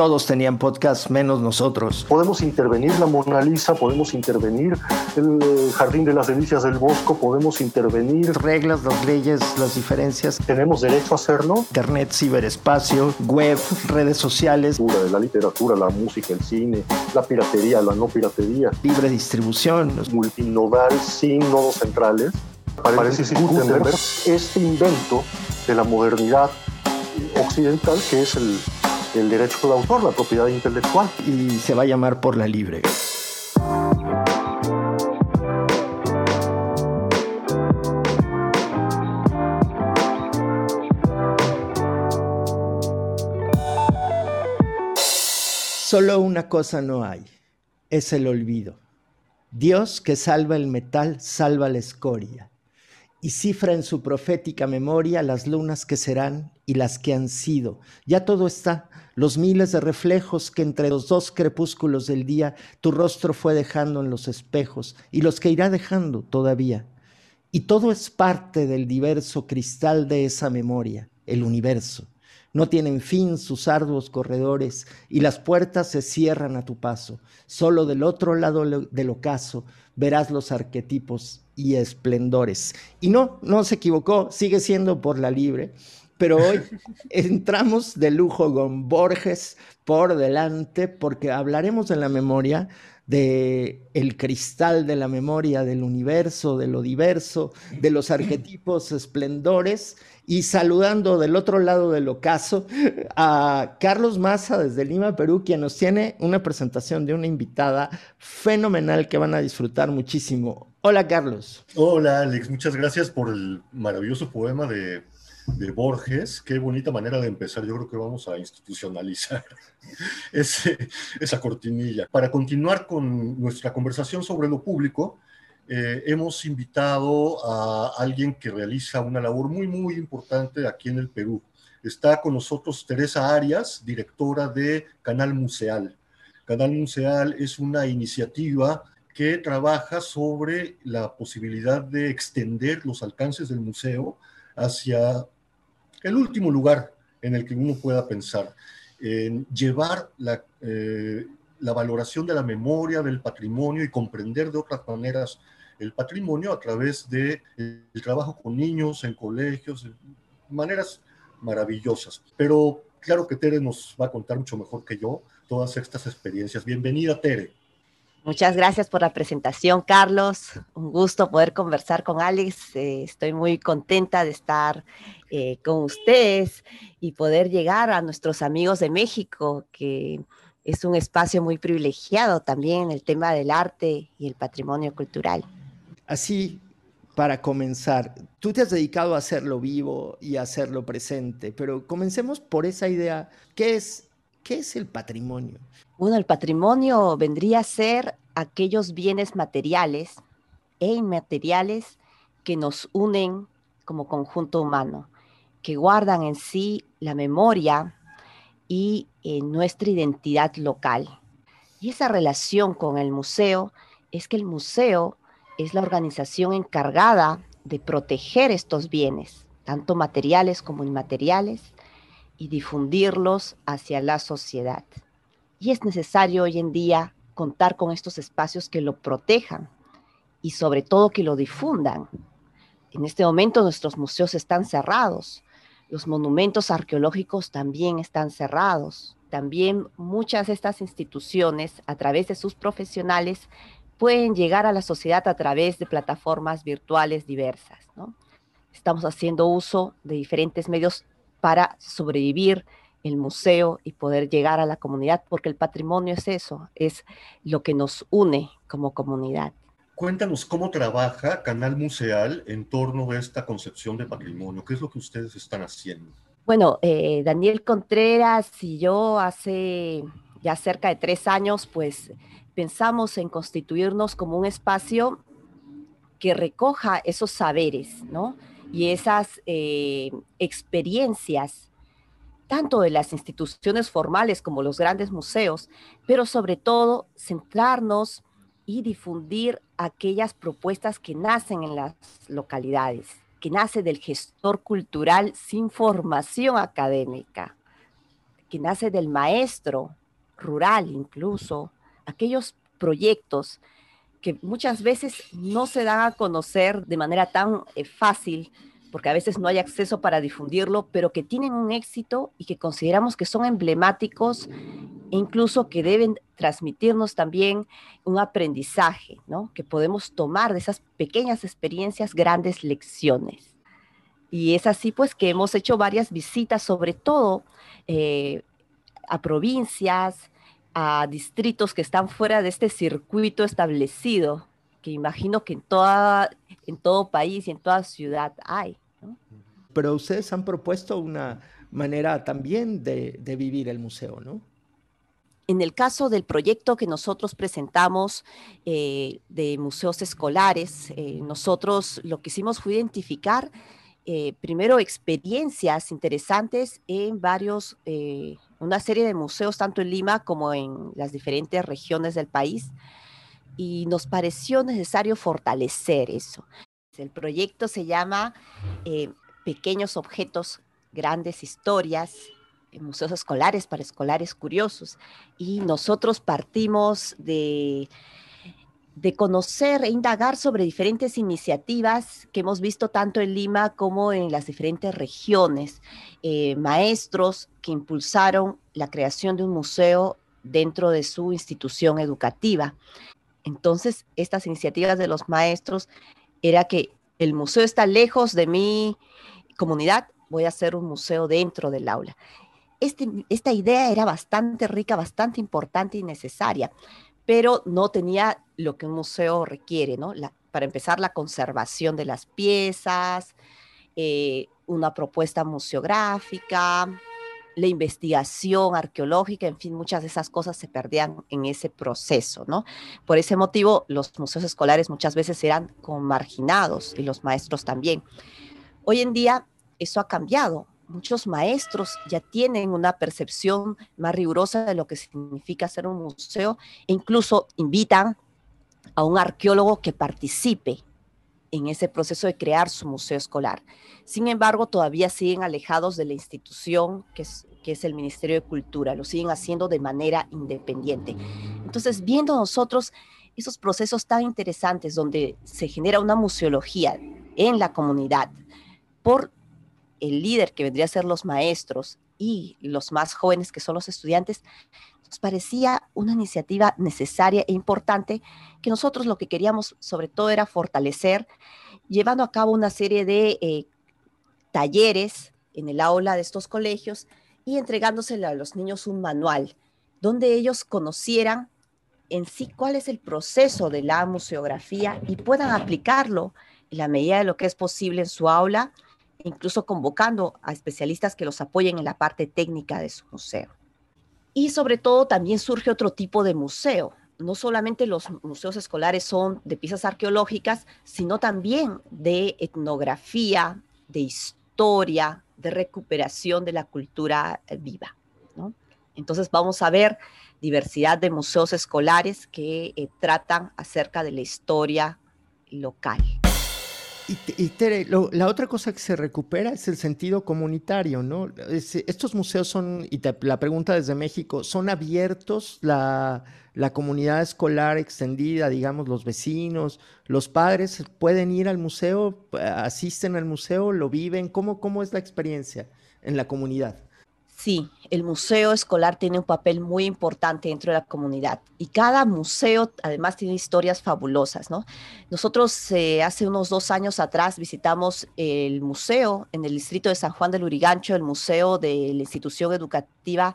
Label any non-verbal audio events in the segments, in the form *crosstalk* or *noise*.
todos tenían podcast menos nosotros. Podemos intervenir la Mona Lisa, podemos intervenir el Jardín de las Delicias del Bosco, podemos intervenir... Reglas, las leyes, las diferencias. ¿Tenemos derecho a hacerlo? Internet, ciberespacio, web, redes sociales. La literatura, la música, el cine, la piratería, la no piratería. Libre distribución. Multinodal sin nodos centrales. Parece Gutenberg este invento de la modernidad occidental que es el, el derecho de autor, la propiedad intelectual. Y se va a llamar por la libre. Solo una cosa no hay, es el olvido. Dios que salva el metal, salva la escoria, y cifra en su profética memoria las lunas que serán y las que han sido. Ya todo está, los miles de reflejos que entre los dos crepúsculos del día tu rostro fue dejando en los espejos, y los que irá dejando todavía. Y todo es parte del diverso cristal de esa memoria, el universo no tienen fin sus arduos corredores y las puertas se cierran a tu paso. Solo del otro lado del ocaso verás los arquetipos y esplendores. Y no, no se equivocó, sigue siendo por la libre. Pero hoy *laughs* entramos de lujo con Borges por delante porque hablaremos de la memoria, de el cristal de la memoria del universo, de lo diverso, de los arquetipos esplendores y saludando del otro lado del ocaso a Carlos Maza desde Lima, Perú, quien nos tiene una presentación de una invitada fenomenal que van a disfrutar muchísimo. Hola Carlos. Hola Alex, muchas gracias por el maravilloso poema de, de Borges. Qué bonita manera de empezar. Yo creo que vamos a institucionalizar *laughs* esa cortinilla. Para continuar con nuestra conversación sobre lo público, eh, hemos invitado a alguien que realiza una labor muy, muy importante aquí en el Perú. Está con nosotros Teresa Arias, directora de Canal Museal. Canal Museal es una iniciativa que trabaja sobre la posibilidad de extender los alcances del museo hacia el último lugar en el que uno pueda pensar, en llevar la, eh, la valoración de la memoria, del patrimonio y comprender de otras maneras el patrimonio a través del de el trabajo con niños en colegios, maneras maravillosas. Pero claro que Tere nos va a contar mucho mejor que yo todas estas experiencias. Bienvenida, Tere. Muchas gracias por la presentación, Carlos. Un gusto poder conversar con Alex. Eh, estoy muy contenta de estar eh, con ustedes y poder llegar a nuestros amigos de México, que es un espacio muy privilegiado también el tema del arte y el patrimonio cultural. Así, para comenzar, tú te has dedicado a hacerlo vivo y a hacerlo presente, pero comencemos por esa idea. ¿Qué es, qué es el patrimonio? Bueno, el patrimonio vendría a ser aquellos bienes materiales e inmateriales que nos unen como conjunto humano, que guardan en sí la memoria y eh, nuestra identidad local. Y esa relación con el museo es que el museo es la organización encargada de proteger estos bienes, tanto materiales como inmateriales, y difundirlos hacia la sociedad. Y es necesario hoy en día contar con estos espacios que lo protejan y sobre todo que lo difundan. En este momento nuestros museos están cerrados, los monumentos arqueológicos también están cerrados. También muchas de estas instituciones, a través de sus profesionales, pueden llegar a la sociedad a través de plataformas virtuales diversas. Estamos haciendo uso de diferentes medios para sobrevivir el museo y poder llegar a la comunidad, porque el patrimonio es eso, es lo que nos une como comunidad. Cuéntanos cómo trabaja Canal Museal en torno a esta concepción de patrimonio. ¿Qué es lo que ustedes están haciendo? Bueno, eh, Daniel Contreras y yo hace ya cerca de tres años, pues pensamos en constituirnos como un espacio que recoja esos saberes, ¿no? Y esas eh, experiencias, tanto de las instituciones formales como los grandes museos, pero sobre todo centrarnos y difundir aquellas propuestas que nacen en las localidades, que nace del gestor cultural sin formación académica que nace del maestro rural incluso, aquellos proyectos que muchas veces no se dan a conocer de manera tan eh, fácil, porque a veces no hay acceso para difundirlo, pero que tienen un éxito y que consideramos que son emblemáticos e incluso que deben transmitirnos también un aprendizaje, ¿no? Que podemos tomar de esas pequeñas experiencias grandes lecciones. Y es así pues que hemos hecho varias visitas, sobre todo eh, a provincias, a distritos que están fuera de este circuito establecido, que imagino que en, toda, en todo país y en toda ciudad hay. Pero ustedes han propuesto una manera también de, vivir el museo, ¿no? En el caso del proyecto que nosotros presentamos eh, de museos escolares, eh, nosotros lo que hicimos fue identificar eh, primero experiencias interesantes en varios una serie de museos tanto en Lima como en las diferentes regiones del país y nos pareció necesario fortalecer eso. El proyecto se llama eh, Pequeños Objetos, Grandes Historias, en museos escolares para escolares curiosos. Y nosotros partimos de de conocer e indagar sobre diferentes iniciativas que hemos visto tanto en Lima como en las diferentes regiones, eh, maestros que impulsaron la creación de un museo dentro de su institución educativa. Entonces, estas iniciativas de los maestros era que el museo está lejos de mi comunidad, voy a hacer un museo dentro del aula. Este, esta idea era bastante rica, bastante importante y necesaria, pero no tenía lo que un museo requiere, ¿no? para empezar, la conservación de las piezas, eh, una propuesta museográfica, la investigación arqueológica, en fin, muchas de esas cosas se perdían en ese proceso, ¿no? Por ese motivo, los museos escolares muchas veces eran como marginados y los maestros también. Hoy en día eso ha cambiado muchos maestros ya tienen una percepción más rigurosa de lo que significa ser un museo e incluso invitan a un arqueólogo que participe en ese proceso de crear su museo escolar. Sin embargo, todavía siguen alejados de la institución que es, que es el Ministerio de Cultura, lo siguen haciendo de manera independiente. Entonces, viendo nosotros esos procesos tan interesantes donde se genera una museología en la comunidad por el líder que vendría a ser los maestros y los más jóvenes que son los estudiantes, nos parecía una iniciativa necesaria e importante que nosotros lo que queríamos sobre todo era fortalecer, llevando a cabo una serie de eh, talleres en el aula de estos colegios y entregándosele a los niños un manual donde ellos conocieran en sí cuál es el proceso de la museografía y puedan aplicarlo en la medida de lo que es posible en su aula incluso convocando a especialistas que los apoyen en la parte técnica de su museo. Y sobre todo también surge otro tipo de museo. No solamente los museos escolares son de piezas arqueológicas, sino también de etnografía, de historia, de recuperación de la cultura viva. Entonces vamos a ver diversidad de museos escolares que eh, tratan acerca de la historia local. Y, Tere, la otra cosa que se recupera es el sentido comunitario, ¿no? estos museos son, y la pregunta desde México, ¿son abiertos la, la, comunidad escolar extendida, digamos, los vecinos, los padres pueden ir al museo, asisten al museo, lo viven? ¿Cómo, cómo es la experiencia en la comunidad? Sí, el museo escolar tiene un papel muy importante dentro de la comunidad y cada museo además tiene historias fabulosas, ¿no? Nosotros eh, hace unos dos años atrás visitamos el museo en el distrito de San Juan del Urigancho, el museo de la institución educativa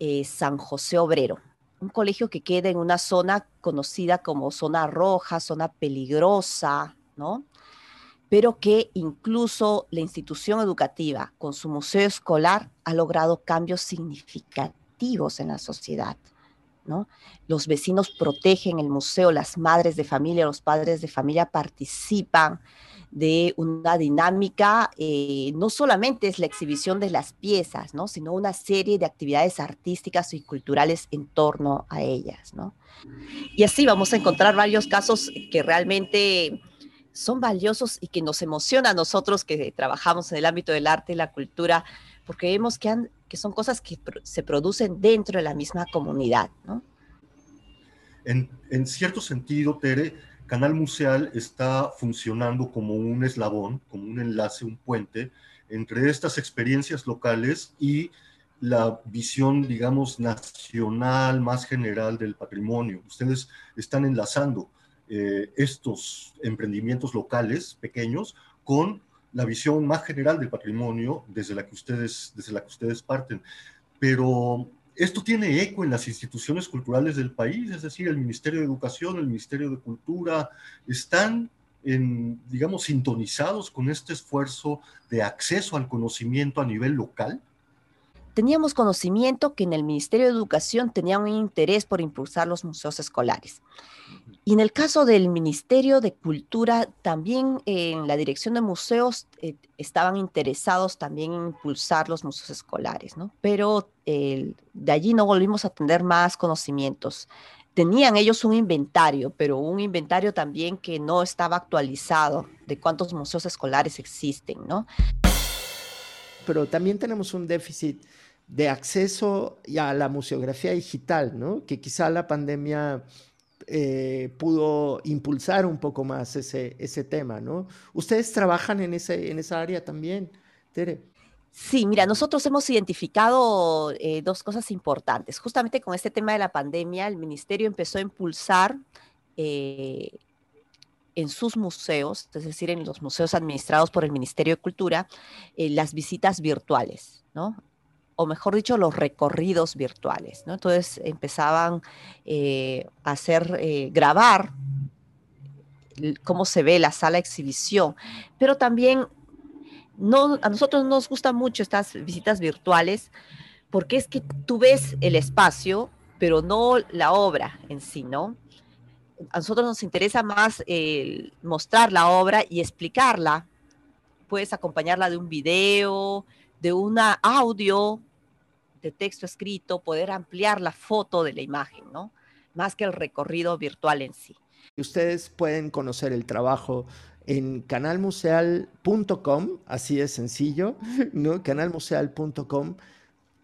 eh, San José Obrero, un colegio que queda en una zona conocida como zona roja, zona peligrosa, ¿no? Pero que incluso la institución educativa con su museo escolar ha logrado cambios significativos en la sociedad. ¿no? Los vecinos protegen el museo, las madres de familia, los padres de familia participan de una dinámica, eh, no solamente es la exhibición de las piezas, ¿no? sino una serie de actividades artísticas y culturales en torno a ellas. ¿no? Y así vamos a encontrar varios casos que realmente son valiosos y que nos emociona a nosotros que trabajamos en el ámbito del arte y la cultura, porque vemos que, son cosas que se producen dentro de la misma comunidad. en cierto sentido, Tere, Canal Museal está funcionando como un eslabón, como un enlace, un puente entre estas experiencias locales y la visión, digamos, nacional más general del patrimonio. Ustedes están enlazando eh, estos emprendimientos locales pequeños con la visión más general del patrimonio desde la que ustedes, desde la que ustedes parten. Pero esto tiene eco en las instituciones culturales del país, es decir, el Ministerio de Educación, el Ministerio de Cultura, están en, digamos, sintonizados con este esfuerzo de acceso al conocimiento a nivel local? Teníamos conocimiento que en el Ministerio de Educación tenían un interés por impulsar los museos escolares. Y en el caso del Ministerio de Cultura, también en la Dirección de Museos eh, estaban interesados también en impulsar los museos escolares, ¿no? Pero de allí no volvimos a tener más conocimientos tenían ellos un inventario, pero un inventario también que no estaba actualizado de cuántos museos escolares existen, ¿no? Pero también tenemos un déficit de acceso a la museografía digital, ¿no? Que quizá la pandemia eh, pudo impulsar un poco más ese, ese tema, ¿no? ¿Ustedes trabajan en, ese, en esa área también, Tere? Sí, mira, nosotros hemos identificado eh, dos cosas importantes. Justamente con este tema de la pandemia, el ministerio empezó a impulsar eh, en sus museos, es decir, en los museos administrados por el Ministerio de Cultura, las visitas virtuales, ¿no? O mejor dicho, los recorridos virtuales. Entonces empezaban a hacer, grabar cómo se ve la sala de exhibición, pero también no, a nosotros nos gustan mucho estas visitas virtuales porque es que tú ves el espacio, pero no la obra en sí, ¿no? A nosotros nos interesa más mostrar la obra y explicarla. Puedes acompañarla de un video, de un audio, de texto escrito, poder ampliar la foto de la imagen, ¿no? Más que el recorrido virtual en sí. Ustedes pueden conocer el trabajo en canalmuseal.com, así de sencillo, *laughs* ¿no? canalmuseal.com.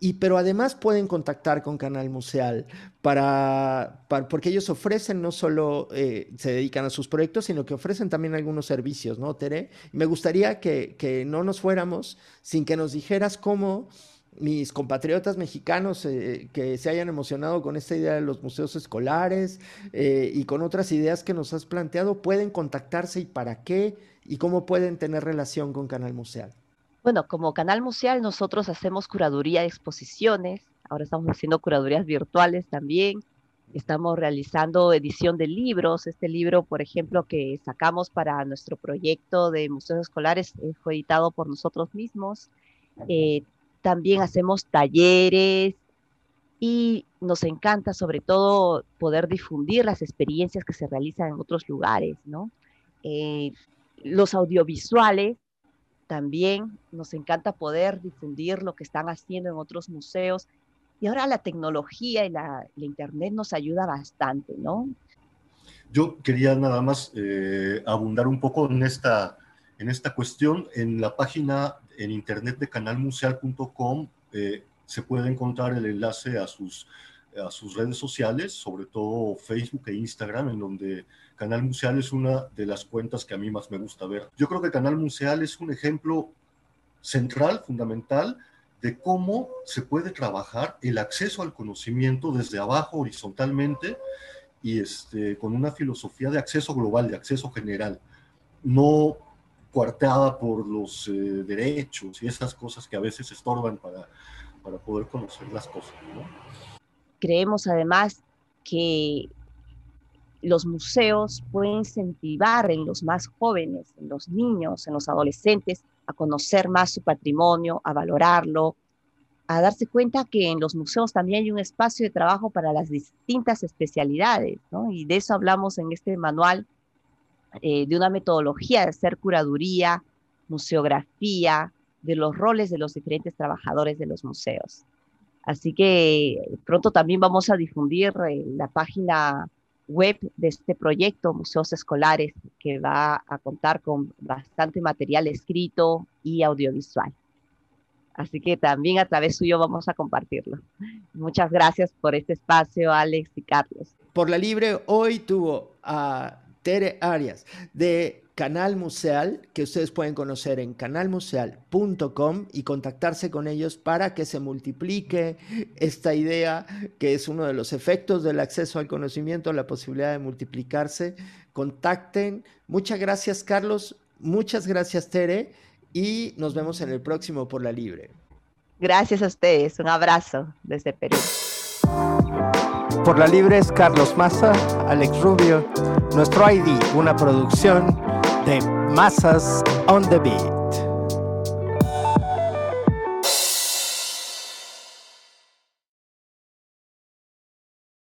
Y, pero además pueden contactar con Canal Museal para, porque ellos ofrecen no solo eh, se dedican a sus proyectos, sino que ofrecen también algunos servicios, ¿no, Tere? me gustaría que, que no nos fuéramos sin que nos dijeras cómo mis compatriotas mexicanos eh, que se hayan emocionado con esta idea de los museos escolares eh, y con otras ideas que nos has planteado, pueden contactarse y para qué y cómo pueden tener relación con Canal Museal. Bueno, como Canal Museal nosotros hacemos curaduría de exposiciones, ahora estamos haciendo curadurías virtuales también, estamos realizando edición de libros, este libro, por ejemplo, que sacamos para nuestro proyecto de museos escolares eh, fue editado por nosotros mismos. También hacemos talleres y nos encanta sobre todo poder difundir las experiencias que se realizan en otros lugares, ¿no? Eh, los audiovisuales también nos encanta poder difundir lo que están haciendo en otros museos. Y ahora la tecnología y la, Internet nos ayuda bastante, ¿no? Yo quería nada más eh, abundar un poco en esta, en esta cuestión. En la página en internet de canalmuseal.com eh, se puede encontrar el enlace a sus, a sus redes sociales, sobre todo Facebook e Instagram, en donde Canal Museal es una de las cuentas que a mí más me gusta ver. Yo creo que Canal Museal es un ejemplo central, fundamental, de cómo se puede trabajar el acceso al conocimiento desde abajo horizontalmente y este, con una filosofía de acceso global, de acceso general. No coartada por los eh, derechos y esas cosas que a veces estorban para, para poder conocer las cosas. Creemos además que los museos pueden incentivar en los más jóvenes, en los niños, en los adolescentes, a conocer más su patrimonio, a valorarlo, a darse cuenta que en los museos también hay un espacio de trabajo para las distintas especialidades, ¿no? Y de eso hablamos en este manual eh, de una metodología de hacer curaduría, museografía, de los roles de los diferentes trabajadores de los museos. Así que pronto también vamos a difundir eh, la página web de este proyecto, Museos Escolares, que va a contar con bastante material escrito y audiovisual. Así que también a través suyo vamos a compartirlo. Muchas gracias por este espacio, Alex y Carlos. Por la Libre hoy tuvo a Tere Arias de Canal Museal, que ustedes pueden conocer en canalmuseal.com y contactarse con ellos para que se multiplique esta idea, que es uno de los efectos del acceso al conocimiento, la posibilidad de multiplicarse. Contacten. Muchas gracias, Carlos. Muchas gracias, Tere. Y nos vemos en el próximo Por la Libre. Gracias a ustedes. Un abrazo desde Perú. Por la Libre es Carlos Maza, Alex Rubio, nuestro ID, una producción de Masas on the Beat.